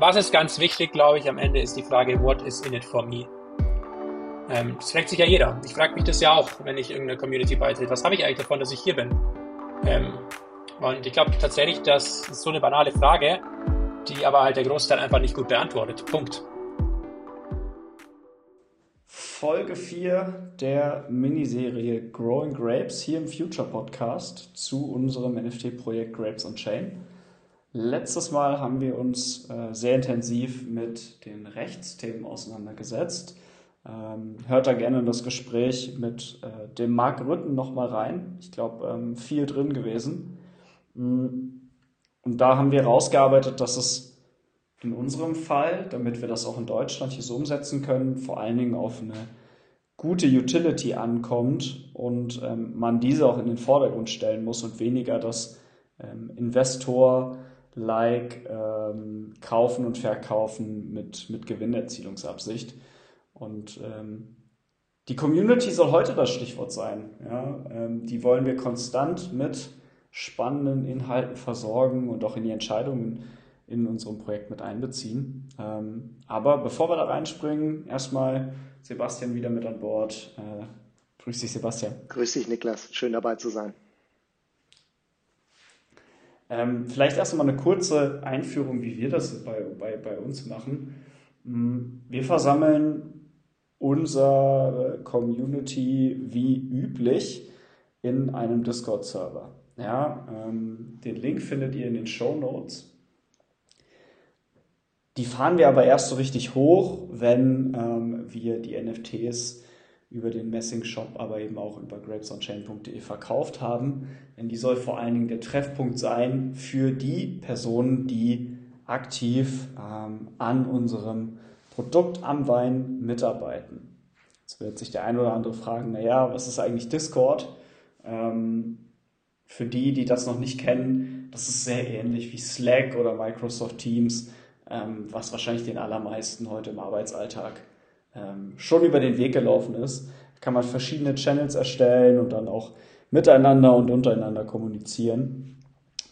Was ist ganz wichtig, glaube ich, am Ende ist die Frage, what is in it for me? Ähm, das fragt sich ja jeder. Ich frage mich das ja auch, wenn ich irgendeiner Community beitrete. Was habe ich eigentlich davon, dass ich hier bin? Ähm, und ich glaube tatsächlich, das ist so eine banale Frage, die aber halt der Großteil einfach nicht gut beantwortet. Punkt. Folge 4 der Miniserie Growing Grapes hier im Future Podcast zu unserem NFT-Projekt Grapes on Chain. Letztes Mal haben wir uns äh, sehr intensiv mit den Rechtsthemen auseinandergesetzt. Ähm, hört da gerne in das Gespräch mit äh, dem Marc Rütten nochmal rein. Ich glaube, ähm, viel drin gewesen. Mm. Und da haben wir herausgearbeitet, dass es in unserem Fall, damit wir das auch in Deutschland hier so umsetzen können, vor allen Dingen auf eine gute Utility ankommt und ähm, man diese auch in den Vordergrund stellen muss und weniger das ähm, Investor-like ähm, kaufen und verkaufen mit, mit Gewinnerzielungsabsicht. Und ähm, die Community soll heute das Stichwort sein. Ja? Ähm, die wollen wir konstant mit spannenden Inhalten versorgen und auch in die Entscheidungen in unserem Projekt mit einbeziehen. Ähm, aber bevor wir da reinspringen, erstmal Sebastian wieder mit an Bord. Äh, grüß dich, Sebastian. Grüß dich, Niklas. Schön dabei zu sein. Ähm, vielleicht erst einmal eine kurze Einführung, wie wir das bei, bei, bei uns machen. Mm, wir versammeln unsere Community wie üblich in einem Discord-Server. Ja, ähm, den Link findet ihr in den Show Notes. Die fahren wir aber erst so richtig hoch, wenn ähm, wir die NFTs über den Messing Shop, aber eben auch über grapesonchain.de verkauft haben. Denn die soll vor allen Dingen der Treffpunkt sein für die Personen, die aktiv ähm, an unserem Produkt am Wein mitarbeiten. Jetzt wird sich der ein oder andere fragen, naja, was ist eigentlich Discord? Ähm, für die, die das noch nicht kennen, das ist sehr ähnlich wie Slack oder Microsoft Teams, ähm, was wahrscheinlich den allermeisten heute im Arbeitsalltag ähm, schon über den Weg gelaufen ist. Kann man verschiedene Channels erstellen und dann auch miteinander und untereinander kommunizieren.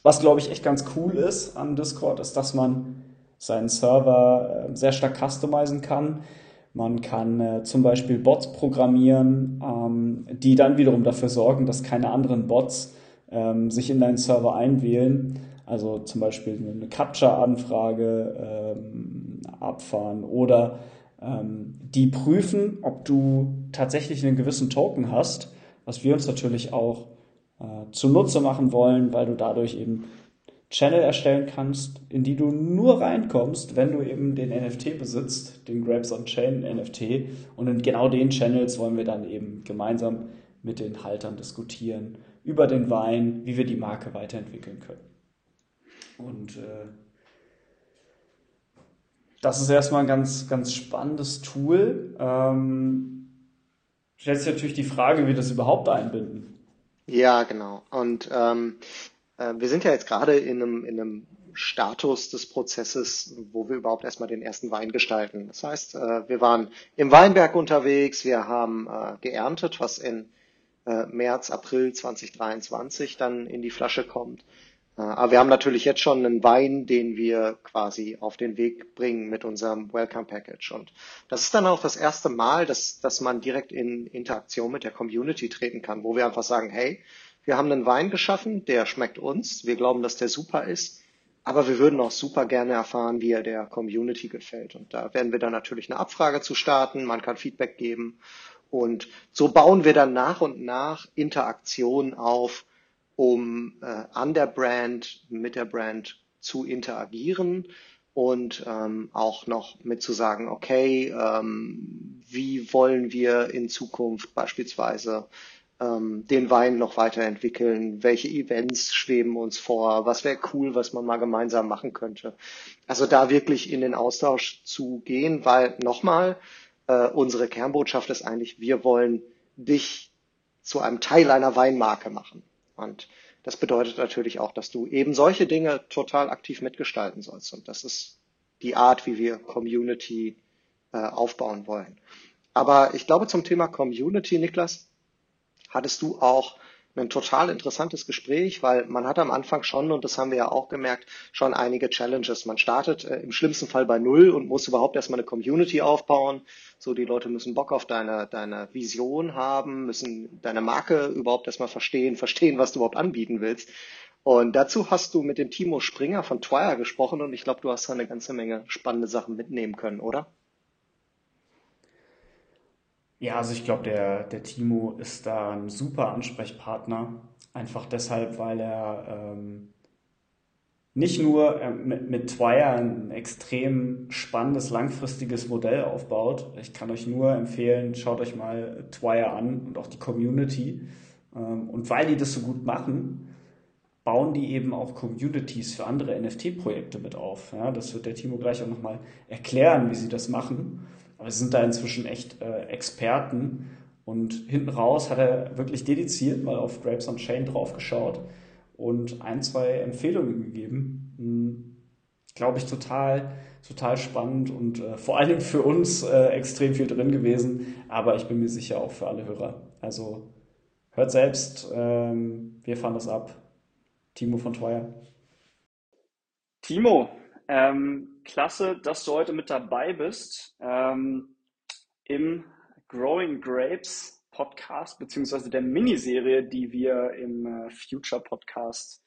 Was, glaube ich, echt ganz cool ist an Discord, ist, dass man seinen Server äh, sehr stark customizen kann. Man kann äh, zum Beispiel Bots programmieren, ähm, die dann wiederum dafür sorgen, dass keine anderen Bots ähm, sich in deinen Server einwählen. Also zum Beispiel eine Capture-Anfrage ähm, abfahren oder die prüfen, ob du tatsächlich einen gewissen Token hast, was wir uns natürlich auch äh, zunutze machen wollen, weil du dadurch eben Channel erstellen kannst, in die du nur reinkommst, wenn du eben den NFT besitzt, den Grabs on Chain NFT. Und in genau den Channels wollen wir dann eben gemeinsam mit den Haltern diskutieren über den Wein, wie wir die Marke weiterentwickeln können. Und äh, das ist erstmal ein ganz, ganz spannendes Tool. Ähm, stellt sich natürlich die Frage, wie wir das überhaupt einbinden. Ja, genau. Und ähm, äh, wir sind ja jetzt gerade in einem, in einem Status des Prozesses, wo wir überhaupt erstmal den ersten Wein gestalten. Das heißt, äh, wir waren im Weinberg unterwegs, wir haben äh, geerntet, was in äh, März, April 2023 dann in die Flasche kommt. Äh, aber wir haben natürlich jetzt schon einen Wein, den wir quasi auf den Weg bringen mit unserem Welcome Package. Und das ist dann auch das erste Mal, dass, dass man direkt in Interaktion mit der Community treten kann, wo wir einfach sagen, hey, wir haben einen Wein geschaffen, der schmeckt uns. Wir glauben, dass der super ist. Aber wir würden auch super gerne erfahren, wie er der Community gefällt. Und da werden wir dann natürlich eine Abfrage zu starten. Man kann Feedback geben. Und so bauen wir dann nach und nach Interaktion auf, um äh, an der Brand, mit der Brand zu interagieren und ähm, auch noch mit zu sagen, okay, ähm, wie wollen wir in Zukunft beispielsweise ähm, den Wein noch weiterentwickeln, welche Events schweben uns vor, was wäre cool, was man mal gemeinsam machen könnte. Also da wirklich in den Austausch zu gehen, weil nochmal, äh, unsere Kernbotschaft ist eigentlich, wir wollen dich zu einem Teil einer Weinmarke machen. Und das bedeutet natürlich auch, dass du eben solche Dinge total aktiv mitgestalten sollst. Und das ist die Art, wie wir Community äh, aufbauen wollen. Aber ich glaube, zum Thema Community, Niklas, hattest du auch ein total interessantes Gespräch, weil man hat am Anfang schon, und das haben wir ja auch gemerkt, schon einige Challenges. Man startet äh, im schlimmsten Fall bei Null und muss überhaupt erstmal eine Community aufbauen. So, die Leute müssen Bock auf deine, deine Vision haben, müssen deine Marke überhaupt erstmal verstehen, verstehen, was du überhaupt anbieten willst. Und dazu hast du mit dem Timo Springer von Twire gesprochen und ich glaube, du hast da eine ganze Menge spannende Sachen mitnehmen können, oder? Ja, also ich glaube, der, der Timo ist da ein super Ansprechpartner. Einfach deshalb, weil er ähm, nicht nur äh, mit, mit Twire ein extrem spannendes, langfristiges Modell aufbaut. Ich kann euch nur empfehlen, schaut euch mal Twire an und auch die Community. Ähm, und weil die das so gut machen, bauen die eben auch Communities für andere NFT-Projekte mit auf. Ja, das wird der Timo gleich auch nochmal erklären, wie sie das machen. Aber sie sind da inzwischen echt äh, Experten. Und hinten raus hat er wirklich dediziert mal auf Grapes on Chain draufgeschaut und ein, zwei Empfehlungen gegeben. Hm, Glaube ich total, total spannend und äh, vor allem für uns äh, extrem viel drin gewesen, aber ich bin mir sicher auch für alle Hörer. Also hört selbst, ähm, wir fahren das ab. Timo von Teuer. Timo, ähm, klasse, dass du heute mit dabei bist ähm, im Growing Grapes Podcast, beziehungsweise der Miniserie, die wir im äh, Future Podcast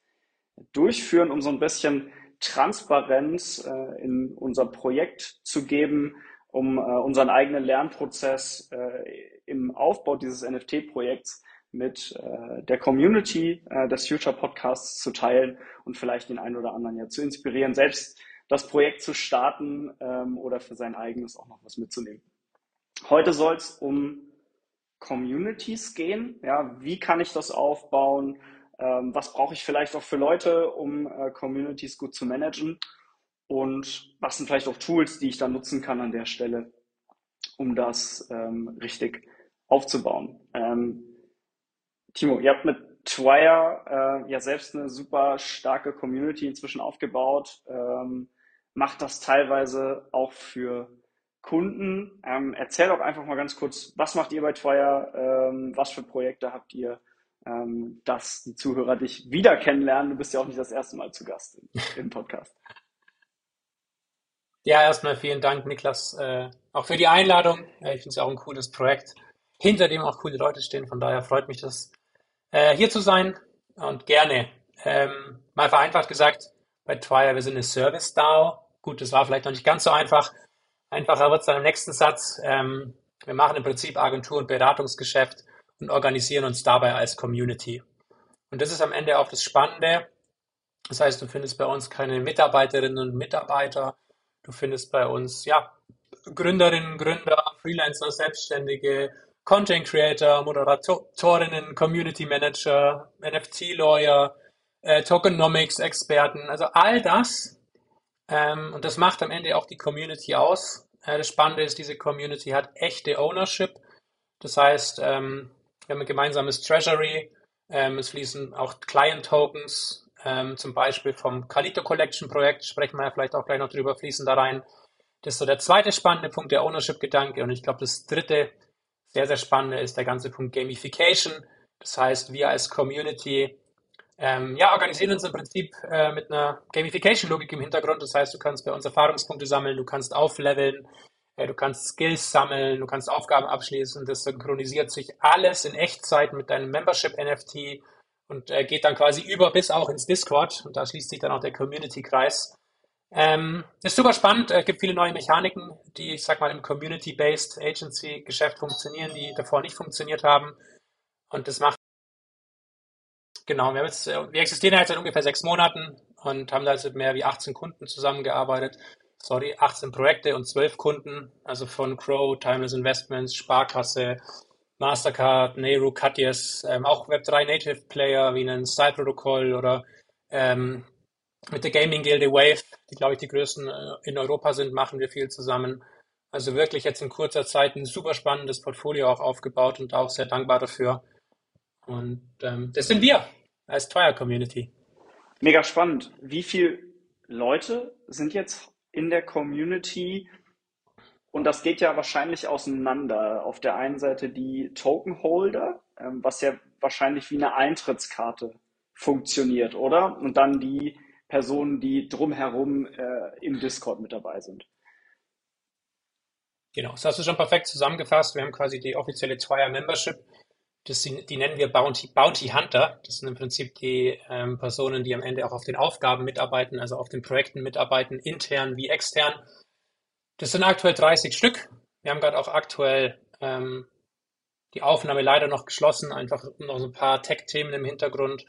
durchführen, um so ein bisschen Transparenz äh, in unser Projekt zu geben, um äh, unseren eigenen Lernprozess äh, im Aufbau dieses NFT-Projekts mit äh, der Community äh, des Future Podcasts zu teilen und vielleicht den einen oder anderen ja zu inspirieren, selbst das Projekt zu starten ähm, oder für sein eigenes auch noch was mitzunehmen. Heute soll es um Communities gehen. Ja, wie kann ich das aufbauen? Ähm, was brauche ich vielleicht auch für Leute, um äh, Communities gut zu managen? Und was sind vielleicht auch Tools, die ich da nutzen kann an der Stelle, um das ähm, richtig aufzubauen? Ähm, Timo, ihr habt mit Twire äh, ja selbst eine super starke Community inzwischen aufgebaut. Ähm, macht das teilweise auch für Kunden. Ähm, erzähl doch einfach mal ganz kurz, was macht ihr bei Twire? Ähm, was für Projekte habt ihr? Ähm, dass die Zuhörer dich wieder kennenlernen. Du bist ja auch nicht das erste Mal zu Gast im, Podcast. Ja, erstmal vielen Dank, Niklas, äh, auch für die Einladung. Äh, ich finde es auch ein cooles Projekt, hinter dem auch coole Leute stehen. Von daher freut mich das, äh, hier zu sein und gerne. Ähm, mal vereinfacht gesagt, bei Twire, wir sind eine Service-DAO. Gut, das war vielleicht noch nicht ganz so einfach. Einfacher wird es dann im nächsten Satz. Ähm, wir machen im Prinzip Agentur- und Beratungsgeschäft und organisieren uns dabei als Community. Und das ist am Ende auch das Spannende. Das heißt, du findest bei uns keine Mitarbeiterinnen und Mitarbeiter. Du findest bei uns, ja, Gründerinnen, Gründer, Freelancer, Selbstständige, Content Creator, Moderatorinnen, Community Manager, NFT-Lawyer, äh, Tokenomics-Experten, also all das. Ähm, und das macht am Ende auch die Community aus. Äh, das Spannende ist, diese Community hat echte Ownership. Das heißt, ähm, wir haben ein gemeinsames Treasury. Ähm, es fließen auch Client-Tokens, ähm, zum Beispiel vom Calito Collection Projekt, sprechen wir ja vielleicht auch gleich noch drüber, fließen da rein. Das ist so der zweite spannende Punkt, der Ownership-Gedanke. Und ich glaube, das dritte sehr, sehr spannende ist der ganze Punkt Gamification. Das heißt, wir als Community ähm, ja, organisieren uns im Prinzip äh, mit einer Gamification-Logik im Hintergrund. Das heißt, du kannst bei uns Erfahrungspunkte sammeln, du kannst aufleveln, äh, du kannst Skills sammeln, du kannst Aufgaben abschließen. Das synchronisiert sich alles in Echtzeit mit deinem Membership-NFT und äh, geht dann quasi über bis auch ins Discord. Und da schließt sich dann auch der Community-Kreis. Ähm, ist super spannend, es äh, gibt viele neue Mechaniken, die, ich sag mal, im Community-Based Agency-Geschäft funktionieren, die davor nicht funktioniert haben. Und das macht Genau, wir, jetzt, äh, wir existieren jetzt seit ungefähr sechs Monaten und haben da jetzt mit mehr wie 18 Kunden zusammengearbeitet. Sorry, 18 Projekte und 12 Kunden, also von Crow, Timeless Investments, Sparkasse, Mastercard, Nehru, Katjes, ähm, auch Web3 Native Player wie einen Style Protocol oder ähm, mit der Gaming Gilde Wave, die glaube ich die größten äh, in Europa sind, machen wir viel zusammen. Also wirklich jetzt in kurzer Zeit ein super spannendes Portfolio auch aufgebaut und auch sehr dankbar dafür. Und ähm, das sind wir als Twire Community. Mega spannend. Wie viele Leute sind jetzt in der Community Und das geht ja wahrscheinlich auseinander. Auf der einen Seite die Token Holder, ähm, was ja wahrscheinlich wie eine Eintrittskarte funktioniert, oder? Und dann die Personen, die drumherum äh, im Discord mit dabei sind. Genau, das hast du schon perfekt zusammengefasst. Wir haben quasi die offizielle Zweier Membership. Das, die, nennen wir Bounty, Bounty Hunter. Das sind im Prinzip die ähm, Personen, die am Ende auch auf den Aufgaben mitarbeiten, also auf den Projekten mitarbeiten, intern wie extern. Das sind aktuell 30 Stück. Wir haben gerade auch aktuell ähm, die Aufnahme leider noch geschlossen, einfach noch so ein paar Tech-Themen im Hintergrund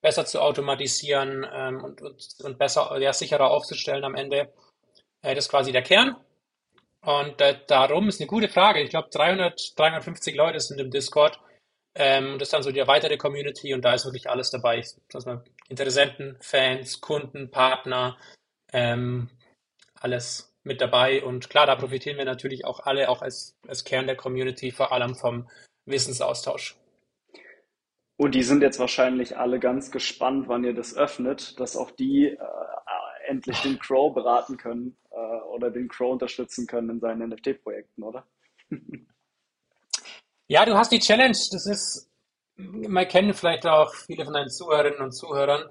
besser zu automatisieren ähm, und, und, und besser, ja, sicherer aufzustellen am Ende. Äh, das ist quasi der Kern. Und äh, darum ist eine gute Frage. Ich glaube, 300, 350 Leute sind im Discord. Ähm, das ist dann so die erweiterte Community und da ist wirklich alles dabei. Dass man Interessenten, Fans, Kunden, Partner, ähm, alles mit dabei. Und klar, da profitieren wir natürlich auch alle, auch als, als Kern der Community, vor allem vom Wissensaustausch. Und die sind jetzt wahrscheinlich alle ganz gespannt, wann ihr das öffnet, dass auch die äh, endlich den Crow beraten können äh, oder den Crow unterstützen können in seinen NFT-Projekten, oder? ja, du hast die Challenge. Das ist, man kennen vielleicht auch viele von deinen Zuhörerinnen und Zuhörern,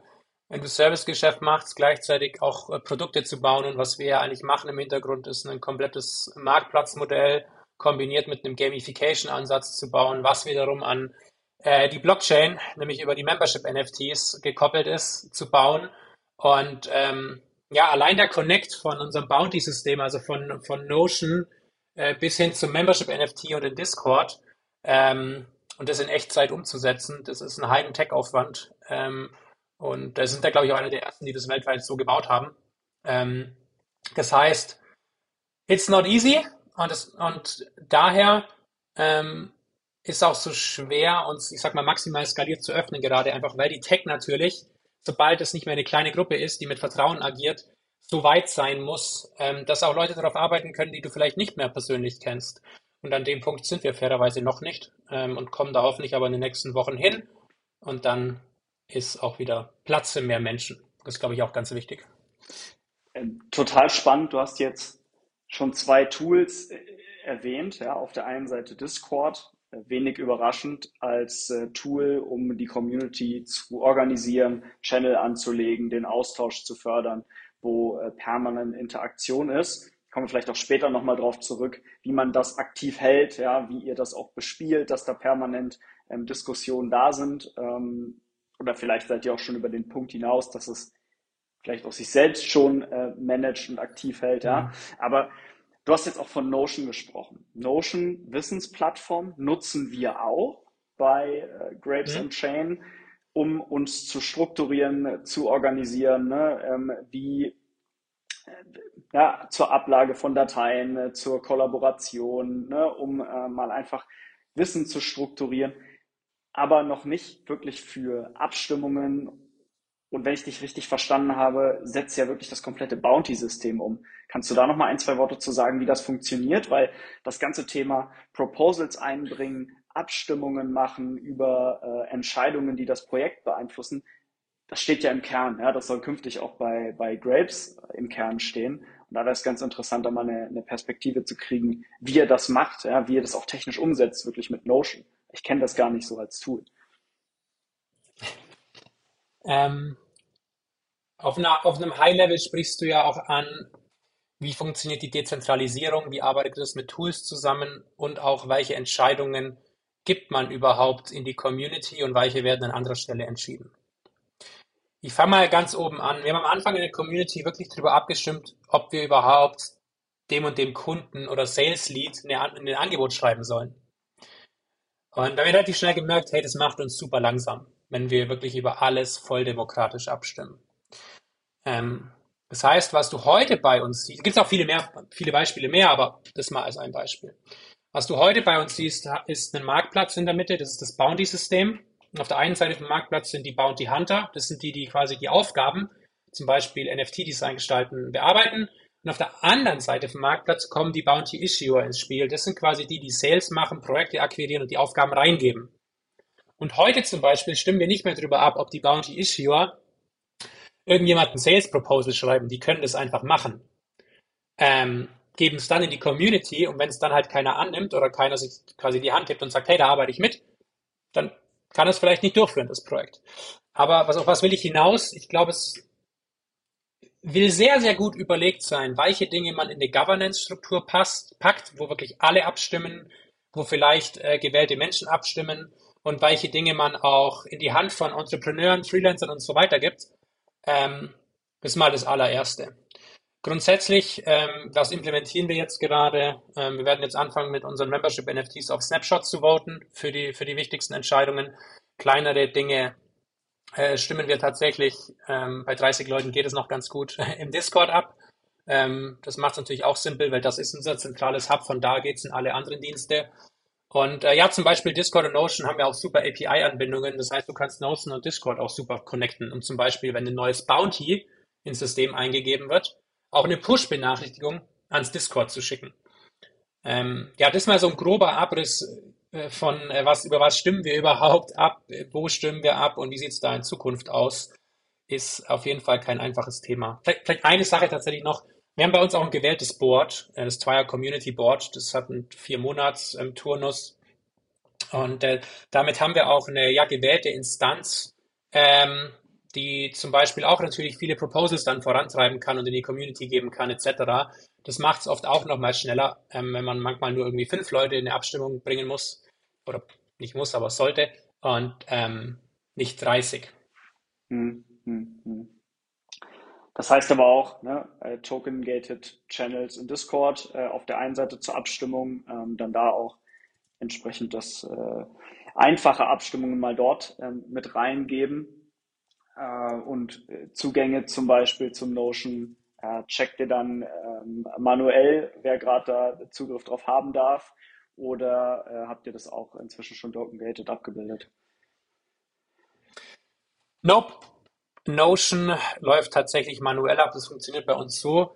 wenn du Servicegeschäft machst, gleichzeitig auch äh, Produkte zu bauen. Und was wir ja eigentlich machen im Hintergrund, ist ein komplettes Marktplatzmodell kombiniert mit einem Gamification-Ansatz zu bauen, was wiederum an äh, die Blockchain, nämlich über die Membership-NFTs gekoppelt ist, zu bauen. Und ähm, ja, allein der Connect von unserem Bounty-System, also von, von Notion äh, bis hin zum Membership-NFT und in Discord, ähm, und das in Echtzeit umzusetzen, das ist ein heiden Tech-Aufwand. Ähm, und da sind da, glaube ich, auch einer der ersten, die das weltweit so gebaut haben. Ähm, das heißt, it's not easy. Und, das, und daher ähm, ist auch so schwer, uns, ich sag mal, maximal skaliert zu öffnen, gerade einfach, weil die Tech natürlich, sobald es nicht mehr eine kleine Gruppe ist, die mit Vertrauen agiert, so weit sein muss, ähm, dass auch Leute darauf arbeiten können, die du vielleicht nicht mehr persönlich kennst. Und an dem Punkt sind wir fairerweise noch nicht ähm, und kommen da hoffentlich aber in den nächsten Wochen hin. Und dann ist auch wieder Platz für mehr Menschen. Das ist, glaube ich, auch ganz wichtig. Ähm, total spannend. Du hast jetzt schon zwei Tools äh, erwähnt. Ja, auf der einen Seite Discord, wenig überraschend als äh, Tool, um die Community zu organisieren, Channel anzulegen, den Austausch zu fördern, wo äh, permanent Interaktion ist. Kommen wir vielleicht auch später nochmal drauf zurück, wie man das aktiv hält, ja, wie ihr das auch bespielt, dass da permanent ähm, Diskussionen da sind. Ähm, oder vielleicht seid ihr auch schon über den Punkt hinaus, dass es vielleicht auch sich selbst schon äh, managt und aktiv hält, ja. Mhm. Aber Du hast jetzt auch von Notion gesprochen. Notion Wissensplattform nutzen wir auch bei äh, Grapes mhm. and Chain, um uns zu strukturieren, zu organisieren, ne? ähm, wie äh, ja, zur Ablage von Dateien, äh, zur Kollaboration, ne? um äh, mal einfach Wissen zu strukturieren, aber noch nicht wirklich für Abstimmungen und wenn ich dich richtig verstanden habe, setzt ja wirklich das komplette Bounty-System um. Kannst du da noch mal ein, zwei Worte zu sagen, wie das funktioniert? Weil das ganze Thema Proposals einbringen, Abstimmungen machen über äh, Entscheidungen, die das Projekt beeinflussen, das steht ja im Kern. Ja? Das soll künftig auch bei, bei Grapes im Kern stehen. Und da wäre es ganz interessant, da mal eine, eine Perspektive zu kriegen, wie er das macht, ja? wie er das auch technisch umsetzt, wirklich mit Notion. Ich kenne das gar nicht so als Tool. Ähm, auf, einer, auf einem High-Level sprichst du ja auch an, wie funktioniert die Dezentralisierung, wie arbeitet es mit Tools zusammen und auch welche Entscheidungen gibt man überhaupt in die Community und welche werden an anderer Stelle entschieden. Ich fange mal ganz oben an. Wir haben am Anfang in der Community wirklich darüber abgestimmt, ob wir überhaupt dem und dem Kunden oder Sales Lead ein Angebot schreiben sollen. Und da haben wir relativ schnell gemerkt, hey, das macht uns super langsam, wenn wir wirklich über alles voll demokratisch abstimmen. Ähm, das heißt, was du heute bei uns siehst, gibt es auch viele mehr, viele Beispiele mehr, aber das mal als ein Beispiel. Was du heute bei uns siehst, ist ein Marktplatz in der Mitte, das ist das Bounty-System. Auf der einen Seite vom Marktplatz sind die Bounty Hunter, das sind die, die quasi die Aufgaben, zum Beispiel NFT-Design gestalten, bearbeiten. Und auf der anderen Seite vom Marktplatz kommen die Bounty Issuer ins Spiel. Das sind quasi die, die Sales machen, Projekte akquirieren und die Aufgaben reingeben. Und heute zum Beispiel stimmen wir nicht mehr darüber ab, ob die Bounty Issuer irgendjemand ein Sales Proposal schreiben, die können das einfach machen. Ähm, geben es dann in die Community und wenn es dann halt keiner annimmt oder keiner sich quasi die Hand hebt und sagt, hey, da arbeite ich mit, dann kann es vielleicht nicht durchführen, das Projekt. Aber was, auf was will ich hinaus? Ich glaube, es will sehr, sehr gut überlegt sein, welche Dinge man in die Governance-Struktur passt, packt, wo wirklich alle abstimmen, wo vielleicht äh, gewählte Menschen abstimmen und welche Dinge man auch in die Hand von Entrepreneuren, Freelancern und so weiter gibt. Ähm, das ist mal das allererste. Grundsätzlich, ähm, was implementieren wir jetzt gerade? Ähm, wir werden jetzt anfangen, mit unseren Membership-NFTs auf Snapshots zu voten für die, für die wichtigsten Entscheidungen. Kleinere Dinge äh, stimmen wir tatsächlich, ähm, bei 30 Leuten geht es noch ganz gut, im Discord ab. Ähm, das macht es natürlich auch simpel, weil das ist unser zentrales Hub, von da geht es in alle anderen Dienste. Und äh, ja, zum Beispiel Discord und Notion haben wir auch super API-Anbindungen. Das heißt, du kannst Notion und Discord auch super connecten. Und zum Beispiel, wenn ein neues Bounty ins System eingegeben wird, auch eine Push-Benachrichtigung ans Discord zu schicken. Ähm, ja, das ist mal so ein grober Abriss äh, von äh, was, über was stimmen wir überhaupt ab, wo stimmen wir ab und wie sieht es da in Zukunft aus, ist auf jeden Fall kein einfaches Thema. Vielleicht, vielleicht eine Sache tatsächlich noch. Wir haben bei uns auch ein gewähltes Board, äh, das Twire Community Board. Das hat einen vier Monats ähm, Turnus. Und äh, damit haben wir auch eine ja, gewählte Instanz, ähm, die zum Beispiel auch natürlich viele Proposals dann vorantreiben kann und in die Community geben kann, etc. Das macht es oft auch nochmal schneller, ähm, wenn man manchmal nur irgendwie fünf Leute in eine Abstimmung bringen muss. Oder nicht muss, aber sollte. Und ähm, nicht 30. Hm, hm, hm. Das heißt aber auch, ne, äh, Token-Gated Channels in Discord äh, auf der einen Seite zur Abstimmung, ähm, dann da auch entsprechend das äh, einfache Abstimmungen mal dort ähm, mit reingeben äh, und äh, Zugänge zum Beispiel zum Notion äh, checkt ihr dann ähm, manuell, wer gerade da Zugriff drauf haben darf oder äh, habt ihr das auch inzwischen schon token-gated abgebildet? Nope. Notion läuft tatsächlich manuell ab. Das funktioniert bei uns so.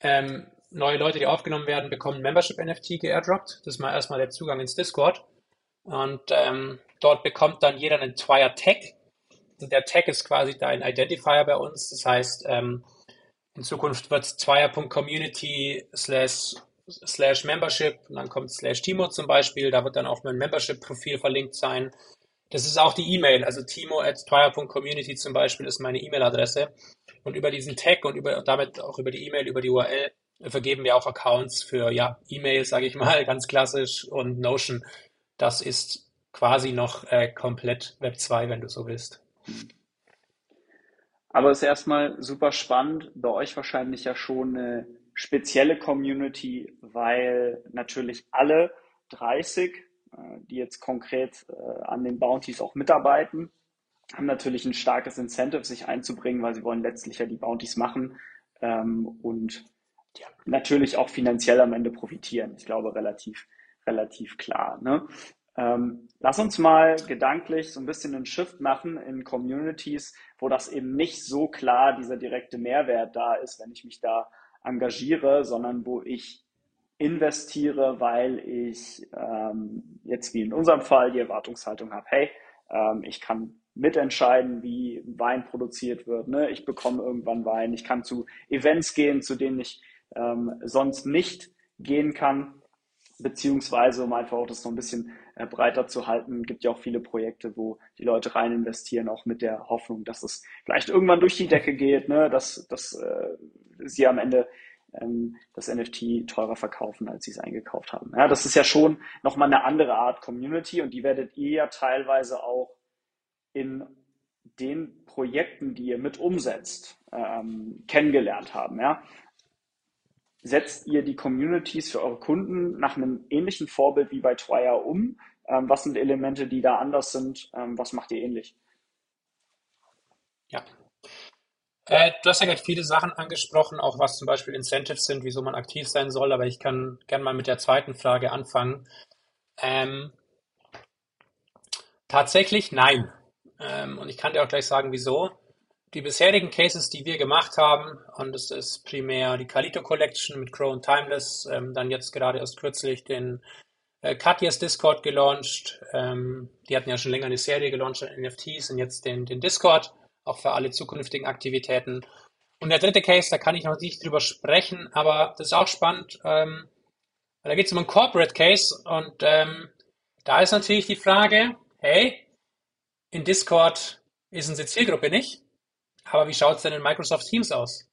Ähm, neue Leute, die aufgenommen werden, bekommen Membership-NFT geairdroppt. Das ist mal erstmal der Zugang ins Discord. Und ähm, dort bekommt dann jeder einen Twire-Tag. Der Tag ist quasi dein Identifier bei uns. Das heißt, ähm, in Zukunft wird es Twire.community slash slash Membership und dann kommt slash Timo zum Beispiel. Da wird dann auch mein Membership-Profil verlinkt sein. Das ist auch die E-Mail, also timo at twire.community zum Beispiel ist meine E-Mail-Adresse. Und über diesen Tag und über, damit auch über die E-Mail, über die URL vergeben wir auch Accounts für ja, E-Mail, sage ich mal, ganz klassisch und Notion. Das ist quasi noch äh, komplett Web 2, wenn du so willst. Aber es ist erstmal super spannend. Bei euch wahrscheinlich ja schon eine spezielle Community, weil natürlich alle 30 äh, die jetzt konkret äh, an den Bounties auch mitarbeiten, haben natürlich ein starkes Incentive, sich einzubringen, weil sie wollen letztlich ja die Bounties machen ähm, und natürlich auch finanziell am Ende profitieren. Ich glaube, relativ, relativ klar. Ne? Ähm, lass uns mal gedanklich so ein bisschen einen Shift machen in Communities, wo das eben nicht so klar dieser direkte Mehrwert da ist, wenn ich mich da engagiere, sondern wo ich investiere, weil ich ähm, jetzt wie in unserem Fall die Erwartungshaltung habe, hey, ähm, ich kann mitentscheiden, wie Wein produziert wird. Ne? Ich bekomme irgendwann Wein. Ich kann zu Events gehen, zu denen ich ähm, sonst nicht gehen kann. Beziehungsweise, um einfach auch das noch ein bisschen äh, breiter zu halten, gibt ja auch viele Projekte, wo die Leute rein investieren, auch mit der Hoffnung, dass es vielleicht irgendwann durch die Decke geht, ne? dass, dass äh, sie am Ende ähm, das NFT teurer verkaufen, als sie es eingekauft haben. Ja, das ist ja schon nochmal eine andere Art Community und die werdet ihr ja teilweise auch in den Projekten, die ihr mit umsetzt, ähm, kennengelernt haben. Ja? Setzt ihr die Communities für eure Kunden nach einem ähnlichen Vorbild wie bei Twire um? Ähm, was sind Elemente, die da anders sind? Ähm, was macht ihr ähnlich? Ja, äh, du hast ja gerade viele Sachen angesprochen, auch was zum Beispiel Incentives sind, wieso man aktiv sein soll, aber ich kann gerne mal mit der zweiten Frage anfangen. Ähm, tatsächlich nein. Ähm, und ich kann dir auch gleich sagen, wieso. Die bisherigen Cases, die wir gemacht haben, und das ist primär die Kalito Collection mit Crow und Timeless, ähm, dann jetzt gerade erst kürzlich den äh, Katjas Discord gelauncht. Ähm, die hatten ja schon länger eine Serie gelauncht an NFTs und jetzt den, den Discord auch für alle zukünftigen Aktivitäten. Und der dritte Case, da kann ich noch nicht drüber sprechen, aber das ist auch spannend. Ähm, da geht es um einen Corporate Case und ähm, da ist natürlich die Frage, hey, in Discord ist unsere Zielgruppe nicht, aber wie schaut es denn in Microsoft Teams aus?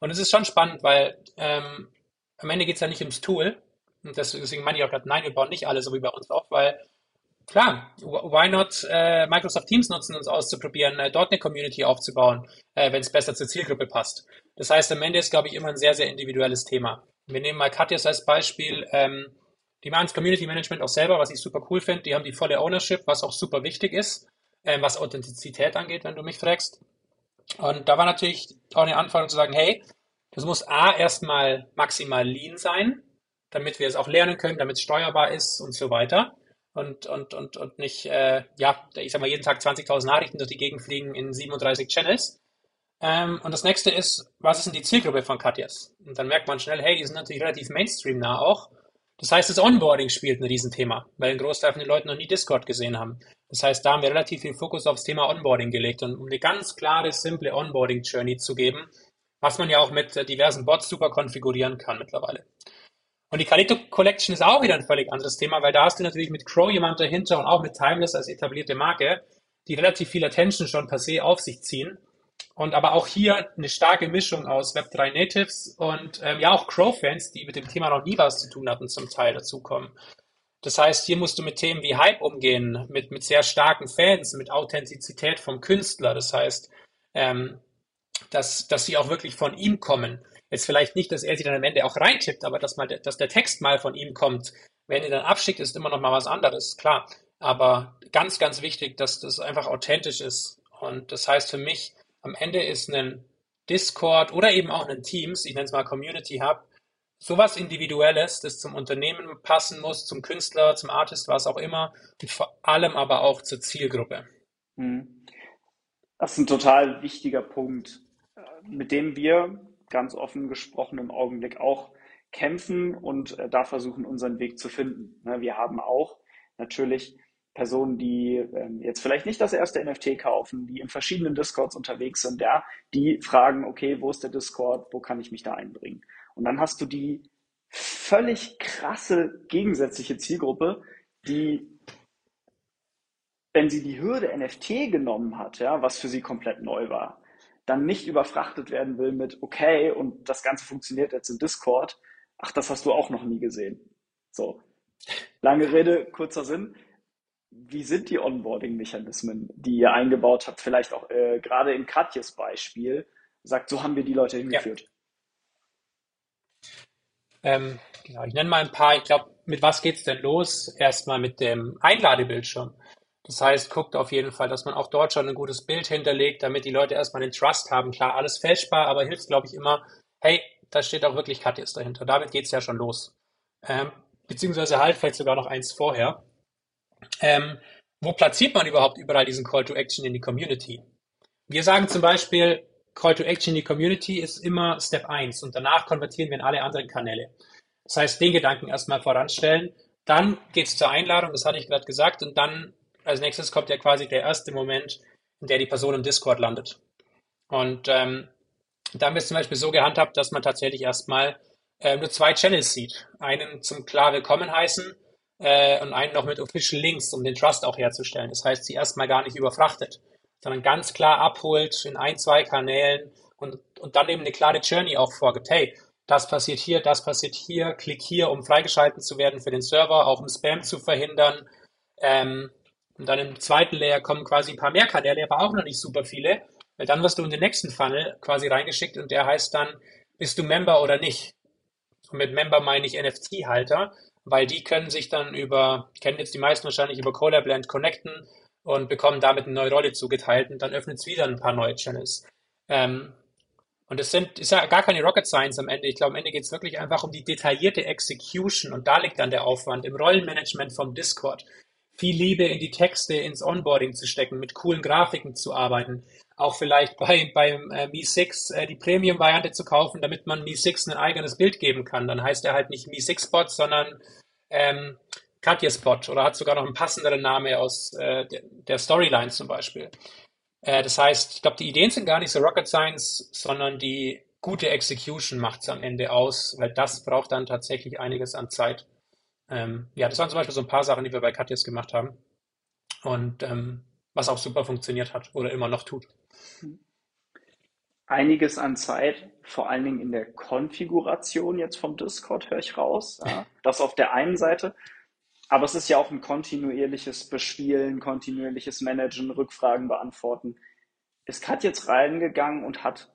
Und es ist schon spannend, weil ähm, am Ende geht es ja nicht ums Tool. Und deswegen meine ich auch gerade, nein, wir bauen nicht alle so wie bei uns auf, weil Klar, why not äh, Microsoft Teams nutzen, uns auszuprobieren, äh, dort eine Community aufzubauen, äh, wenn es besser zur Zielgruppe passt. Das heißt, am Ende ist, glaube ich, immer ein sehr, sehr individuelles Thema. Wir nehmen mal Katjas als Beispiel. Ähm, die machen das Community Management auch selber, was ich super cool finde. Die haben die volle Ownership, was auch super wichtig ist, ähm, was Authentizität angeht, wenn du mich fragst. Und da war natürlich auch eine Anforderung zu sagen, hey, das muss A erstmal maximal lean sein, damit wir es auch lernen können, damit es steuerbar ist und so weiter und, und, und, und nicht, äh, ja, ich sag mal, jeden Tag 20.000 Nachrichten durch die Gegend fliegen in 37 Channels. Ähm, und das nächste ist, was ist denn die Zielgruppe von Katjas? Und dann merkt man schnell, hey, die sind natürlich relativ Mainstream-nah auch. Das heißt, das Onboarding spielt ein Riesenthema, weil ein Großteil von den Leuten noch nie Discord gesehen haben. Das heißt, da haben wir relativ viel Fokus aufs Thema Onboarding gelegt und um eine ganz klare, simple Onboarding-Journey zu geben, was man ja auch mit diversen Bots super konfigurieren kann mittlerweile. Und die Calito Collection ist auch wieder ein völlig anderes Thema, weil da hast du natürlich mit Crow jemand dahinter und auch mit Timeless als etablierte Marke, die relativ viel Attention schon per se auf sich ziehen. Und aber auch hier eine starke Mischung aus Web3 Natives und ähm, ja auch Crow-Fans, die mit dem Thema noch nie was zu tun hatten, zum Teil dazukommen. Das heißt, hier musst du mit Themen wie Hype umgehen, mit, mit sehr starken Fans, mit Authentizität vom Künstler. Das heißt, ähm, dass, dass sie auch wirklich von ihm kommen. Jetzt vielleicht nicht, dass er sie dann am Ende auch reintippt, aber dass mal, dass der Text mal von ihm kommt. Wenn er dann abschickt, ist immer noch mal was anderes, klar. Aber ganz, ganz wichtig, dass das einfach authentisch ist. Und das heißt für mich, am Ende ist ein Discord oder eben auch ein Teams, ich nenne es mal Community Hub, sowas Individuelles, das zum Unternehmen passen muss, zum Künstler, zum Artist, was auch immer, und vor allem aber auch zur Zielgruppe. Hm. Das ist ein total wichtiger Punkt, äh, mit dem wir ganz offen gesprochen im Augenblick auch kämpfen und äh, da versuchen, unseren Weg zu finden. Ne, wir haben auch natürlich Personen, die ähm, jetzt vielleicht nicht das erste NFT kaufen, die in verschiedenen Discords unterwegs sind, ja, die fragen, okay, wo ist der Discord, wo kann ich mich da einbringen? Und dann hast du die völlig krasse gegensätzliche Zielgruppe, die, wenn sie die Hürde NFT genommen hat, ja, was für sie komplett neu war, dann nicht überfrachtet werden will mit, okay, und das Ganze funktioniert jetzt in Discord. Ach, das hast du auch noch nie gesehen. So. Lange Rede, kurzer Sinn. Wie sind die Onboarding-Mechanismen, die ihr eingebaut habt? Vielleicht auch äh, gerade in Katjes Beispiel. Sagt, so haben wir die Leute hingeführt. Ja. Ähm, genau, ich nenne mal ein paar. Ich glaube, mit was geht es denn los? Erstmal mit dem Einladebildschirm. Das heißt, guckt auf jeden Fall, dass man auch dort schon ein gutes Bild hinterlegt, damit die Leute erstmal den Trust haben. Klar, alles fälschbar, aber hilft, glaube ich, immer, hey, da steht auch wirklich Katjes dahinter. Damit geht es ja schon los. Ähm, beziehungsweise halt vielleicht sogar noch eins vorher. Ähm, wo platziert man überhaupt überall diesen Call to Action in die Community? Wir sagen zum Beispiel, Call to Action in die Community ist immer Step 1 und danach konvertieren wir in alle anderen Kanäle. Das heißt, den Gedanken erstmal voranstellen. Dann geht es zur Einladung, das hatte ich gerade gesagt, und dann als nächstes kommt ja quasi der erste Moment, in der die Person im Discord landet. Und ähm, da haben es zum Beispiel so gehandhabt, dass man tatsächlich erstmal äh, nur zwei Channels sieht. Einen zum klar willkommen heißen äh, und einen noch mit Official Links, um den Trust auch herzustellen. Das heißt, sie erstmal gar nicht überfrachtet, sondern ganz klar abholt in ein, zwei Kanälen und, und dann eben eine klare Journey auch vorgibt. Hey, das passiert hier, das passiert hier, klick hier, um freigeschalten zu werden für den Server, auch um Spam zu verhindern. Ähm, und dann im zweiten Layer kommen quasi ein paar mehr Kanäle, aber auch noch nicht super viele. Weil dann wirst du in den nächsten Funnel quasi reingeschickt und der heißt dann, bist du Member oder nicht? Und mit Member meine ich NFT-Halter, weil die können sich dann über, kennen jetzt die meisten wahrscheinlich über Colorblend connecten und bekommen damit eine neue Rolle zugeteilt und dann öffnet es wieder ein paar neue Channels. Ähm, und es sind, ist ja gar keine Rocket Science am Ende. Ich glaube, am Ende geht es wirklich einfach um die detaillierte Execution und da liegt dann der Aufwand im Rollenmanagement vom Discord viel Liebe in die Texte, ins Onboarding zu stecken, mit coolen Grafiken zu arbeiten. Auch vielleicht bei, beim äh, Mi 6 äh, die Premium-Variante zu kaufen, damit man Mi 6 ein eigenes Bild geben kann. Dann heißt er halt nicht Mi 6 Spot, sondern ähm, Katja Spot oder hat sogar noch einen passenderen Name aus äh, der, der Storyline zum Beispiel. Äh, das heißt, ich glaube, die Ideen sind gar nicht so Rocket Science, sondern die gute Execution macht es am Ende aus, weil das braucht dann tatsächlich einiges an Zeit. Ähm, ja, das waren zum Beispiel so ein paar Sachen, die wir bei Katjes gemacht haben. Und ähm, was auch super funktioniert hat oder immer noch tut. Einiges an Zeit, vor allen Dingen in der Konfiguration jetzt vom Discord, höre ich raus. Ja, das auf der einen Seite. Aber es ist ja auch ein kontinuierliches Bespielen, kontinuierliches Managen, Rückfragen beantworten. Ist Kat jetzt reingegangen und hat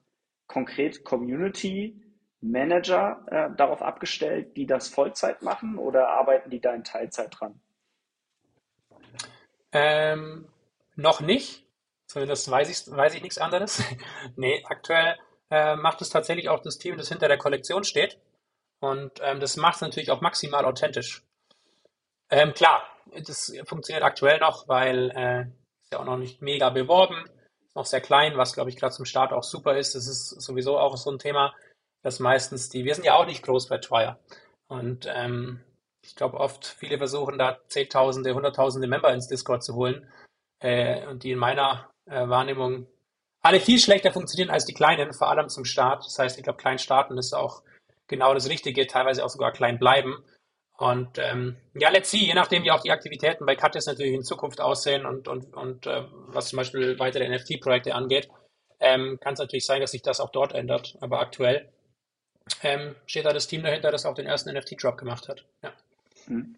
konkret Community Manager äh, darauf abgestellt, die das Vollzeit machen oder arbeiten die da in Teilzeit dran? Ähm, noch nicht. Zumindest weiß ich, weiß ich nichts anderes. nee, aktuell äh, macht es tatsächlich auch das Team, das hinter der Kollektion steht. Und ähm, das macht es natürlich auch maximal authentisch. Ähm, klar, das funktioniert aktuell noch, weil äh, ist ja auch noch nicht mega beworben, ist noch sehr klein, was glaube ich gerade zum Start auch super ist. Das ist sowieso auch so ein Thema, dass meistens die, wir sind ja auch nicht groß bei Twire. Und ähm, ich glaube oft, viele versuchen da Zehntausende, Hunderttausende Member ins Discord zu holen äh, und die in meiner äh, Wahrnehmung alle viel schlechter funktionieren als die kleinen, vor allem zum Start. Das heißt, ich glaube, klein starten ist auch genau das Richtige, teilweise auch sogar klein bleiben. Und ähm, ja, let's see, je nachdem, wie auch die Aktivitäten bei Katjes natürlich in Zukunft aussehen und, und, und äh, was zum Beispiel weitere NFT-Projekte angeht, ähm, kann es natürlich sein, dass sich das auch dort ändert. Aber aktuell ähm, steht da das Team dahinter, das auch den ersten NFT-Drop gemacht hat. Ja. Hm.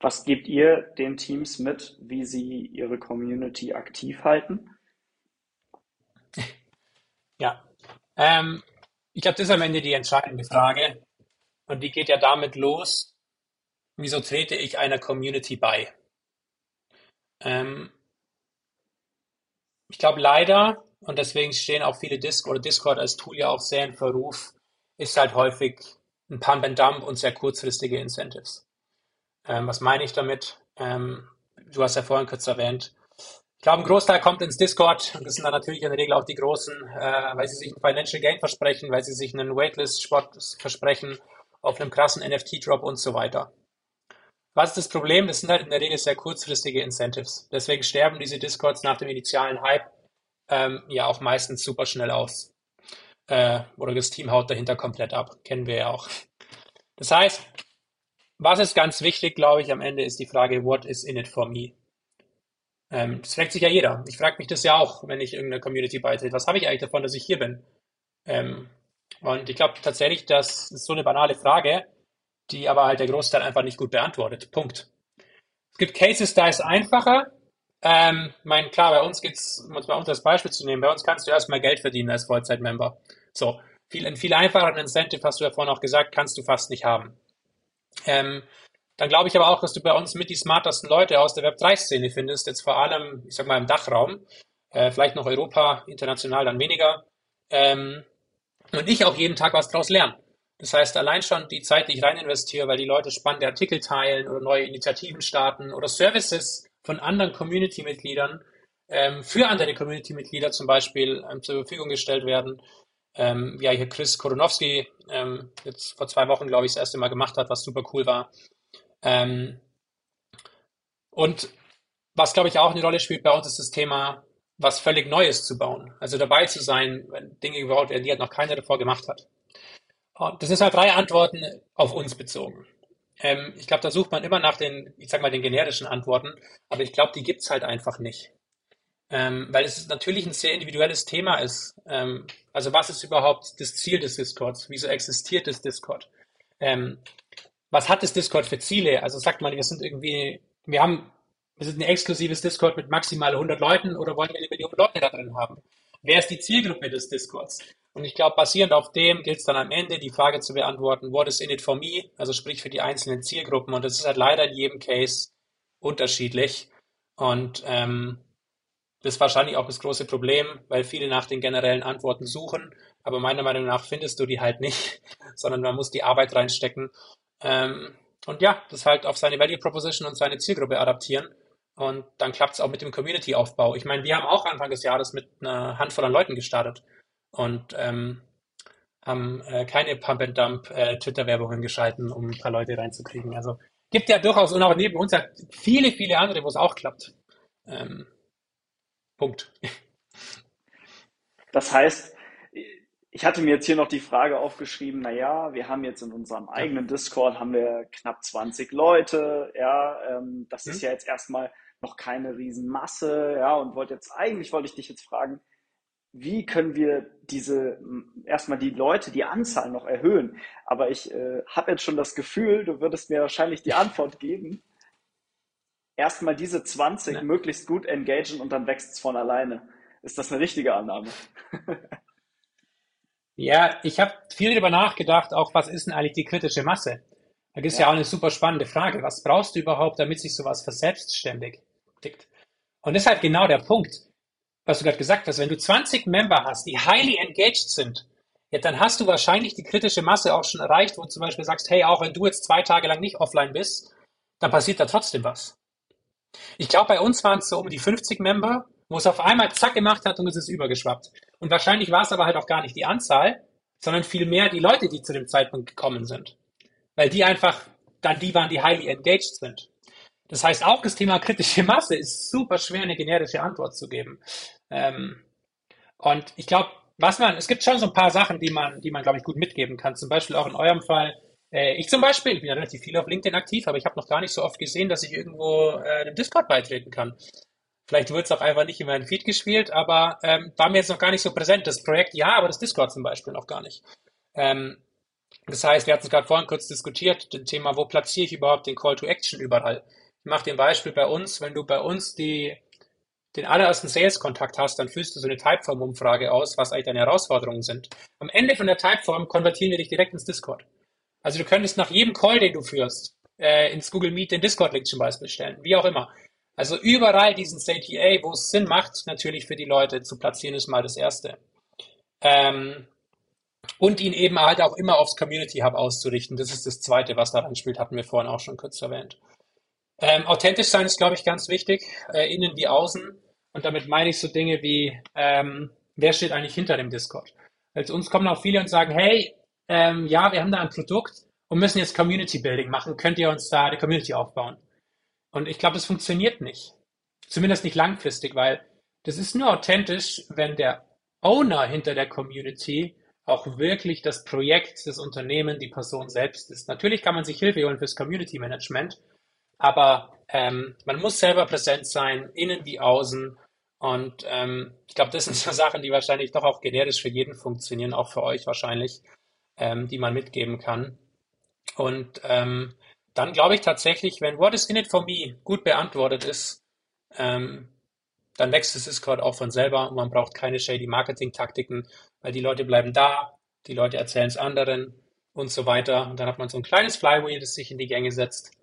Was gebt ihr den Teams mit, wie sie ihre Community aktiv halten? Ja, ähm, ich glaube, das ist am Ende die entscheidende Frage. Und die geht ja damit los, wieso trete ich einer Community bei? Ähm, ich glaube leider, und deswegen stehen auch viele Discord oder Discord als Tool ja auch sehr in Verruf, ist halt häufig ein Pump and Dump und sehr kurzfristige Incentives. Ähm, was meine ich damit? Ähm, du hast ja vorhin kurz erwähnt. Ich glaube, ein Großteil kommt ins Discord und das sind dann natürlich in der Regel auch die Großen, äh, weil sie sich ein Financial Gain versprechen, weil sie sich einen Waitlist-Spot versprechen auf einem krassen NFT-Drop und so weiter. Was ist das Problem? Das sind halt in der Regel sehr kurzfristige Incentives. Deswegen sterben diese Discords nach dem initialen Hype ähm, ja auch meistens super schnell aus. Äh, oder das Team haut dahinter komplett ab. Kennen wir ja auch. Das heißt, was ist ganz wichtig, glaube ich, am Ende ist die Frage, what is in it for me? Ähm, das fragt sich ja jeder. Ich frage mich das ja auch, wenn ich irgendeine Community beitrete. Was habe ich eigentlich davon, dass ich hier bin? Ähm, und ich glaube tatsächlich, das ist so eine banale Frage, die aber halt der Großteil einfach nicht gut beantwortet. Punkt. Es gibt Cases, da ist einfacher. Ähm, mein, klar, bei uns geht's, um uns bei uns als Beispiel zu nehmen, bei uns kannst du erstmal Geld verdienen als Vollzeit-Member. So, viel, ein viel einfacheren Incentive, hast du ja vorhin auch gesagt, kannst du fast nicht haben. Ähm, dann glaube ich aber auch, dass du bei uns mit die smartesten Leute aus der Web3-Szene findest, jetzt vor allem, ich sag mal, im Dachraum, äh, vielleicht noch Europa, international dann weniger. Ähm, und ich auch jeden Tag was draus lerne. Das heißt, allein schon die Zeit, die ich rein investiere, weil die Leute spannende Artikel teilen oder neue Initiativen starten oder Services von anderen Community-Mitgliedern ähm, für andere Community-Mitglieder zum Beispiel ähm, zur Verfügung gestellt werden. Ähm, ja, hier Chris Koronowski ähm, jetzt vor zwei Wochen, glaube ich, das erste Mal gemacht hat, was super cool war. Ähm, und was, glaube ich, auch eine Rolle spielt bei uns, ist das Thema was völlig Neues zu bauen. Also dabei zu sein, wenn Dinge gebaut werden, die halt noch keiner davor gemacht hat. Und das sind halt drei Antworten auf uns bezogen. Ähm, ich glaube, da sucht man immer nach den, ich sag mal, den generischen Antworten, aber ich glaube, die gibt's halt einfach nicht. Ähm, weil es natürlich ein sehr individuelles Thema ist. Ähm, also was ist überhaupt das Ziel des Discords? Wieso existiert das Discord? Ähm, was hat das Discord für Ziele? Also sagt man, wir sind irgendwie, wir haben ist es ein exklusives Discord mit maximal 100 Leuten oder wollen wir eine Million Leute da drin haben? Wer ist die Zielgruppe des Discords? Und ich glaube, basierend auf dem gilt es dann am Ende, die Frage zu beantworten, what is in it for me? Also sprich für die einzelnen Zielgruppen. Und das ist halt leider in jedem Case unterschiedlich. Und ähm, das ist wahrscheinlich auch das große Problem, weil viele nach den generellen Antworten suchen. Aber meiner Meinung nach findest du die halt nicht, sondern man muss die Arbeit reinstecken. Ähm, und ja, das halt auf seine Value Proposition und seine Zielgruppe adaptieren. Und dann klappt es auch mit dem Community-Aufbau. Ich meine, wir haben auch Anfang des Jahres mit einer Handvoll an Leuten gestartet und ähm, haben äh, keine Pump-and-Dump-Twitter-Werbungen äh, geschalten, um ein paar Leute reinzukriegen. Also gibt ja durchaus, und auch neben uns hat viele, viele andere, wo es auch klappt. Ähm, Punkt. Das heißt, ich hatte mir jetzt hier noch die Frage aufgeschrieben, naja, wir haben jetzt in unserem eigenen Discord haben wir knapp 20 Leute, ja, ähm, das hm. ist ja jetzt erstmal noch keine Riesenmasse, ja, und wollte jetzt, eigentlich wollte ich dich jetzt fragen, wie können wir diese, erstmal die Leute, die Anzahl noch erhöhen? Aber ich äh, habe jetzt schon das Gefühl, du würdest mir wahrscheinlich die Antwort geben. Erstmal diese 20 ja. möglichst gut engagen und dann wächst es von alleine. Ist das eine richtige Annahme? ja, ich habe viel darüber nachgedacht, auch was ist denn eigentlich die kritische Masse? Da ist ja. ja auch eine super spannende Frage. Was brauchst du überhaupt, damit sich sowas verselbstständigt? Und das ist halt genau der Punkt was du gerade gesagt hast, wenn du 20 Member hast, die highly engaged sind, ja, dann hast du wahrscheinlich die kritische Masse auch schon erreicht, wo du zum Beispiel sagst, hey, auch wenn du jetzt zwei Tage lang nicht offline bist, dann passiert da trotzdem was. Ich glaube, bei uns waren es so um die 50 Member, wo es auf einmal zack gemacht hat und es ist übergeschwappt. Und wahrscheinlich war es aber halt auch gar nicht die Anzahl, sondern vielmehr die Leute, die zu dem Zeitpunkt gekommen sind. Weil die einfach dann die waren, die highly engaged sind. Das heißt, auch das Thema kritische Masse ist super schwer, eine generische Antwort zu geben. Ähm, und ich glaube, was man, es gibt schon so ein paar Sachen, die man, die man, glaube ich, gut mitgeben kann. Zum Beispiel auch in eurem Fall. Äh, ich zum Beispiel, ich bin ja relativ viel auf LinkedIn aktiv, aber ich habe noch gar nicht so oft gesehen, dass ich irgendwo äh, dem Discord beitreten kann. Vielleicht wird es auch einfach nicht in meinen Feed gespielt, aber ähm, war mir jetzt noch gar nicht so präsent. Das Projekt ja, aber das Discord zum Beispiel noch gar nicht. Ähm, das heißt, wir hatten es gerade vorhin kurz diskutiert, das Thema, wo platziere ich überhaupt den Call to Action überall? Ich mache den Beispiel bei uns, wenn du bei uns die, den allerersten Sales-Kontakt hast, dann füllst du so eine Typeform-Umfrage aus, was eigentlich deine Herausforderungen sind. Am Ende von der Typeform konvertieren wir dich direkt ins Discord. Also du könntest nach jedem Call, den du führst, äh, ins Google Meet den Discord-Link zum Beispiel stellen, wie auch immer. Also überall diesen CTA, wo es Sinn macht, natürlich für die Leute zu platzieren, ist mal das Erste. Ähm, und ihn eben halt auch immer aufs Community Hub auszurichten. Das ist das Zweite, was daran spielt, hatten wir vorhin auch schon kurz erwähnt. Ähm, authentisch sein ist, glaube ich, ganz wichtig, äh, innen wie außen. Und damit meine ich so Dinge wie, ähm, wer steht eigentlich hinter dem Discord? Also uns kommen auch viele und sagen, hey, ähm, ja, wir haben da ein Produkt und müssen jetzt Community Building machen. Könnt ihr uns da eine Community aufbauen? Und ich glaube, das funktioniert nicht. Zumindest nicht langfristig, weil das ist nur authentisch, wenn der Owner hinter der Community auch wirklich das Projekt, das Unternehmen, die Person selbst ist. Natürlich kann man sich Hilfe holen fürs Community Management, aber ähm, man muss selber präsent sein, innen wie außen. Und ähm, ich glaube, das sind so Sachen, die wahrscheinlich doch auch generisch für jeden funktionieren, auch für euch wahrscheinlich, ähm, die man mitgeben kann. Und ähm, dann glaube ich tatsächlich, wenn What is in it for me gut beantwortet ist, ähm, dann wächst das Discord auch von selber und man braucht keine shady Marketing-Taktiken, weil die Leute bleiben da, die Leute erzählen es anderen und so weiter. Und dann hat man so ein kleines Flywheel, das sich in die Gänge setzt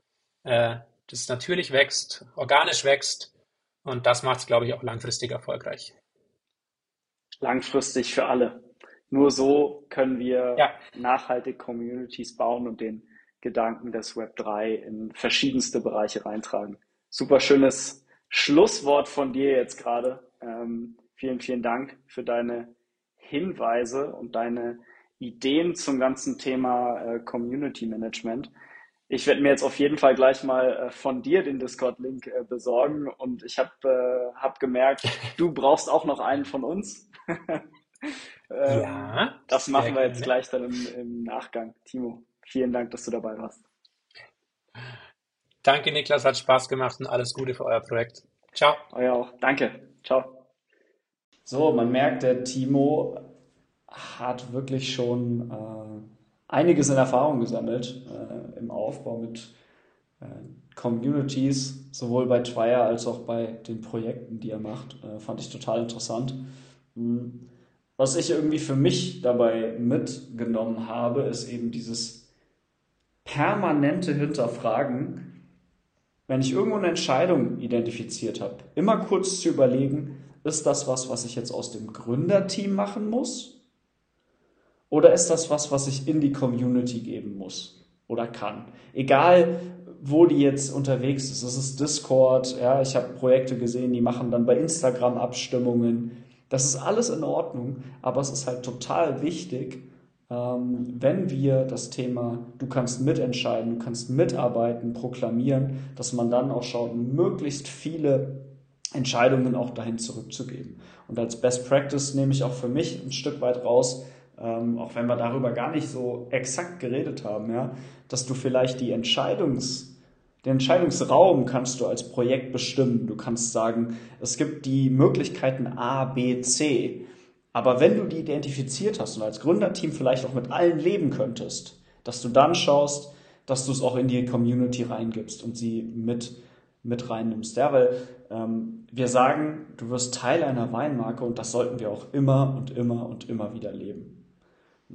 äh, das natürlich wächst, organisch wächst und das macht es, glaube ich, auch langfristig erfolgreich. Langfristig für alle. Nur so können wir ja. nachhaltig Communities bauen und den Gedanken des Web 3 in verschiedenste Bereiche reintragen. Super schönes Schlusswort von dir jetzt gerade. Ähm, vielen, vielen Dank für deine Hinweise und deine Ideen zum ganzen Thema äh, Community Management. Ich werde mir jetzt auf jeden Fall gleich mal äh, von dir den Discord-Link äh, besorgen und ich habe äh, hab gemerkt, du brauchst auch noch einen von uns. ähm, ja. Das machen wir jetzt gleich dann im, im, Nachgang. Timo, vielen Dank, dass du dabei warst. Danke, Niklas, hat Spaß gemacht und alles Gute für euer Projekt. Ciao. Euer auch. Danke. Ciao. So, man merkt, der Timo hat wirklich schon äh, einiges in Erfahrung gesammelt äh, im Aufbau mit äh, Communities, sowohl bei Twire als auch bei den Projekten, die er macht. Äh, fand ich total interessant. Hm. Was ich irgendwie für mich dabei mitgenommen habe, ist eben dieses permanente Hinterfragen, wenn ich irgendwo eine Entscheidung identifiziert habe, immer kurz zu überlegen, ist das was, was ich jetzt aus dem Gründerteam machen muss? Oder ist das was, was ich in die Community geben muss oder kann? Egal, wo die jetzt unterwegs ist. Es ist Discord, ja, ich habe Projekte gesehen, die machen dann bei Instagram Abstimmungen. Das ist alles in Ordnung, aber es ist halt total wichtig, ähm, wenn wir das Thema, du kannst mitentscheiden, du kannst mitarbeiten, proklamieren, dass man dann auch schaut, möglichst viele Entscheidungen auch dahin zurückzugeben. Und als Best Practice nehme ich auch für mich ein Stück weit raus, ähm, auch wenn wir darüber gar nicht so exakt geredet haben, ja, dass du vielleicht die Entscheidungs, den Entscheidungsraum kannst du als Projekt bestimmen. Du kannst sagen, es gibt die Möglichkeiten A, B, C. Aber wenn du die identifiziert hast und als Gründerteam vielleicht auch mit allen leben könntest, dass du dann schaust, dass du es auch in die Community reingibst und sie mit, mit reinnimmst. Ja, weil ähm, wir sagen, du wirst Teil einer Weinmarke und das sollten wir auch immer und immer und immer wieder leben.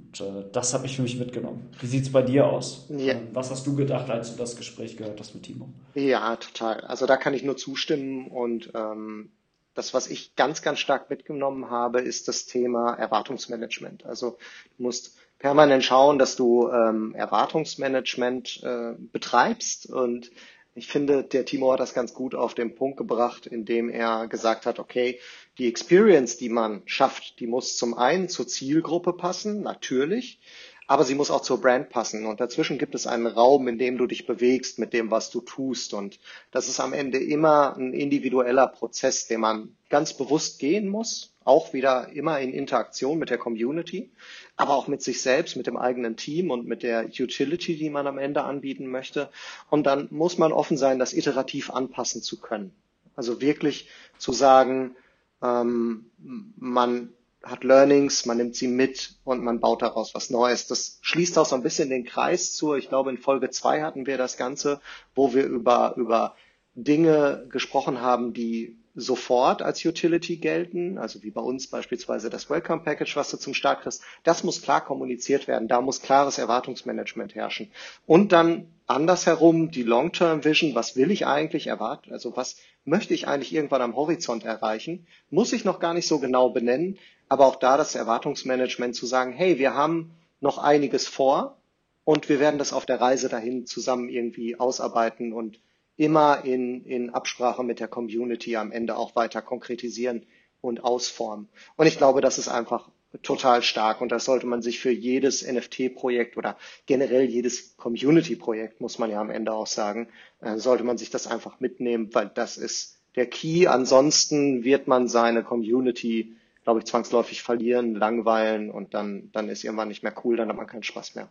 Und äh, das habe ich für mich mitgenommen. Wie sieht es bei dir aus? Ja. Ähm, was hast du gedacht, als du das Gespräch gehört hast mit Timo? Ja, total. Also da kann ich nur zustimmen und ähm, das, was ich ganz, ganz stark mitgenommen habe, ist das Thema Erwartungsmanagement. Also du musst permanent schauen, dass du ähm, Erwartungsmanagement äh, betreibst und ich finde, der Timo hat das ganz gut auf den Punkt gebracht, indem er gesagt hat, okay, die Experience, die man schafft, die muss zum einen zur Zielgruppe passen, natürlich, aber sie muss auch zur Brand passen. Und dazwischen gibt es einen Raum, in dem du dich bewegst mit dem, was du tust. Und das ist am Ende immer ein individueller Prozess, den man ganz bewusst gehen muss, auch wieder immer in Interaktion mit der Community, aber auch mit sich selbst, mit dem eigenen Team und mit der Utility, die man am Ende anbieten möchte. Und dann muss man offen sein, das iterativ anpassen zu können. Also wirklich zu sagen, ähm, man hat Learnings, man nimmt sie mit und man baut daraus was Neues. Das schließt auch so ein bisschen den Kreis zu. Ich glaube, in Folge zwei hatten wir das Ganze, wo wir über, über Dinge gesprochen haben, die sofort als Utility gelten, also wie bei uns beispielsweise das Welcome Package, was du zum Start kriegst, das muss klar kommuniziert werden, da muss klares Erwartungsmanagement herrschen. Und dann andersherum die Long-Term Vision, was will ich eigentlich erwarten, also was möchte ich eigentlich irgendwann am Horizont erreichen, muss ich noch gar nicht so genau benennen, aber auch da das Erwartungsmanagement zu sagen, hey, wir haben noch einiges vor und wir werden das auf der Reise dahin zusammen irgendwie ausarbeiten und immer in, in Absprache mit der Community am Ende auch weiter konkretisieren und ausformen. Und ich glaube, das ist einfach total stark und das sollte man sich für jedes NFT-Projekt oder generell jedes Community-Projekt, muss man ja am Ende auch sagen, äh, sollte man sich das einfach mitnehmen, weil das ist der Key. Ansonsten wird man seine Community, glaube ich, zwangsläufig verlieren, langweilen und dann, dann ist irgendwann nicht mehr cool, dann hat man keinen Spaß mehr.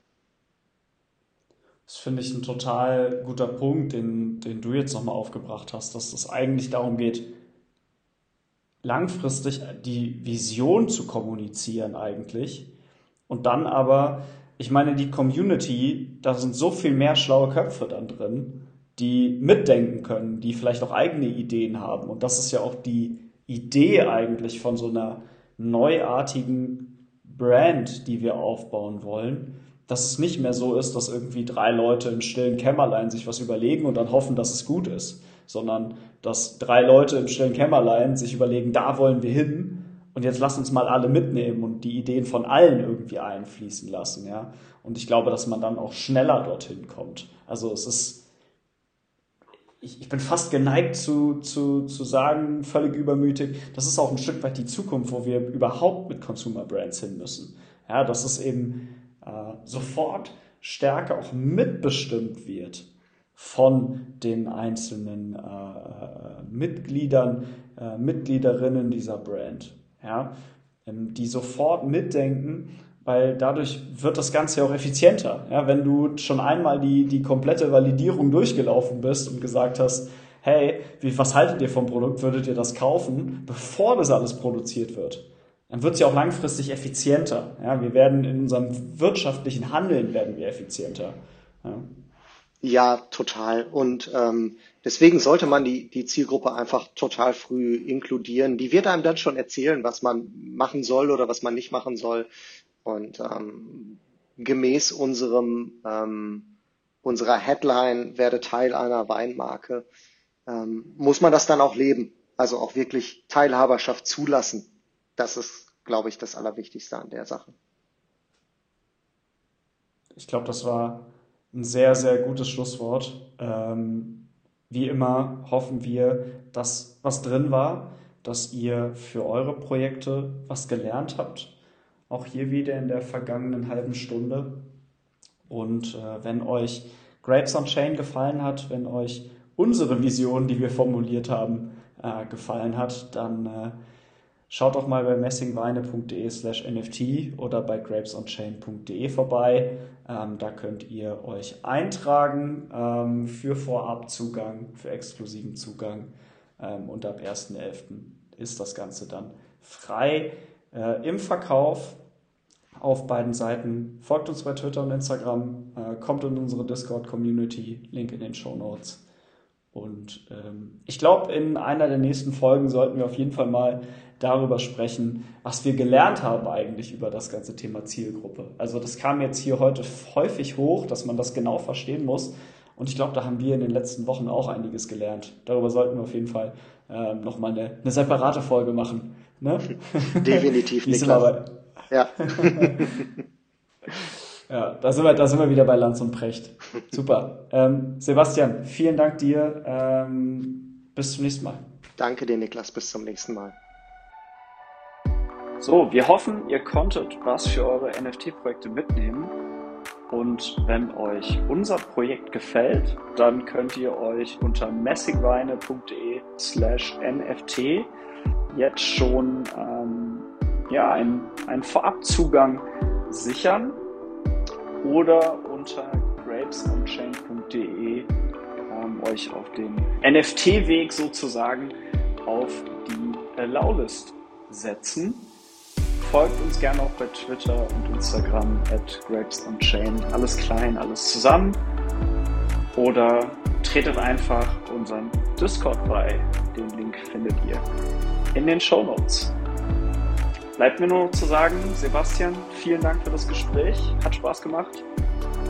Das finde ich ein total guter Punkt, den, den du jetzt nochmal aufgebracht hast, dass es eigentlich darum geht, langfristig die Vision zu kommunizieren eigentlich. Und dann aber, ich meine, die Community, da sind so viel mehr schlaue Köpfe dann drin, die mitdenken können, die vielleicht auch eigene Ideen haben. Und das ist ja auch die Idee eigentlich von so einer neuartigen Brand, die wir aufbauen wollen dass es nicht mehr so ist, dass irgendwie drei Leute im stillen Kämmerlein sich was überlegen und dann hoffen, dass es gut ist, sondern dass drei Leute im stillen Kämmerlein sich überlegen, da wollen wir hin und jetzt lass uns mal alle mitnehmen und die Ideen von allen irgendwie einfließen lassen, ja. Und ich glaube, dass man dann auch schneller dorthin kommt. Also es ist, ich, ich bin fast geneigt zu, zu, zu sagen, völlig übermütig, das ist auch ein Stück weit die Zukunft, wo wir überhaupt mit Consumer Brands hin müssen. Ja, das ist eben, sofort stärker auch mitbestimmt wird von den einzelnen äh, äh, Mitgliedern, äh, Mitgliederinnen dieser Brand, ja, ähm, die sofort mitdenken, weil dadurch wird das Ganze auch effizienter. Ja, wenn du schon einmal die, die komplette Validierung durchgelaufen bist und gesagt hast, hey, wie, was haltet ihr vom Produkt, würdet ihr das kaufen, bevor das alles produziert wird? Dann wird es ja auch langfristig effizienter. Ja, wir werden in unserem wirtschaftlichen Handeln werden wir effizienter. Ja, ja total. Und ähm, deswegen sollte man die, die Zielgruppe einfach total früh inkludieren. Die wird einem dann schon erzählen, was man machen soll oder was man nicht machen soll. Und ähm, gemäß unserem ähm, unserer Headline werde Teil einer Weinmarke, ähm, muss man das dann auch leben. Also auch wirklich Teilhaberschaft zulassen das ist, glaube ich, das Allerwichtigste an der Sache. Ich glaube, das war ein sehr, sehr gutes Schlusswort. Ähm, wie immer hoffen wir, dass was drin war, dass ihr für eure Projekte was gelernt habt. Auch hier wieder in der vergangenen halben Stunde. Und äh, wenn euch Grapes on Chain gefallen hat, wenn euch unsere Vision, die wir formuliert haben, äh, gefallen hat, dann äh, schaut doch mal bei messingweine.de slash NFT oder bei grapesonchain.de vorbei. Ähm, da könnt ihr euch eintragen ähm, für Vorabzugang, für exklusiven Zugang ähm, und ab 1.11. ist das Ganze dann frei äh, im Verkauf auf beiden Seiten. Folgt uns bei Twitter und Instagram, äh, kommt in unsere Discord-Community, Link in den Show Notes. Und ähm, ich glaube, in einer der nächsten Folgen sollten wir auf jeden Fall mal darüber sprechen, was wir gelernt haben eigentlich über das ganze Thema Zielgruppe. Also das kam jetzt hier heute häufig hoch, dass man das genau verstehen muss. Und ich glaube, da haben wir in den letzten Wochen auch einiges gelernt. Darüber sollten wir auf jeden Fall ähm, nochmal eine, eine separate Folge machen. Ne? Definitiv, Niklas. Ja. ja, da sind, wir, da sind wir wieder bei Lanz und Precht. Super. Ähm, Sebastian, vielen Dank dir. Ähm, bis zum nächsten Mal. Danke dir, Niklas. Bis zum nächsten Mal. So, wir hoffen, ihr konntet was für eure NFT-Projekte mitnehmen. Und wenn euch unser Projekt gefällt, dann könnt ihr euch unter messingweine.de slash NFT jetzt schon ähm, ja, einen, einen Vorabzugang sichern oder unter grapesonchain.de ähm, euch auf den NFT-Weg sozusagen auf die Allow-List setzen. Folgt uns gerne auch bei Twitter und Instagram at grapesonchain. Alles klein, alles zusammen. Oder tretet einfach unseren Discord bei. Den Link findet ihr in den Show Notes. Bleibt mir nur noch zu sagen, Sebastian, vielen Dank für das Gespräch. Hat Spaß gemacht.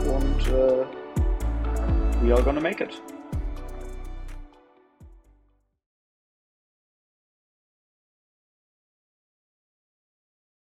Und äh, we are gonna make it.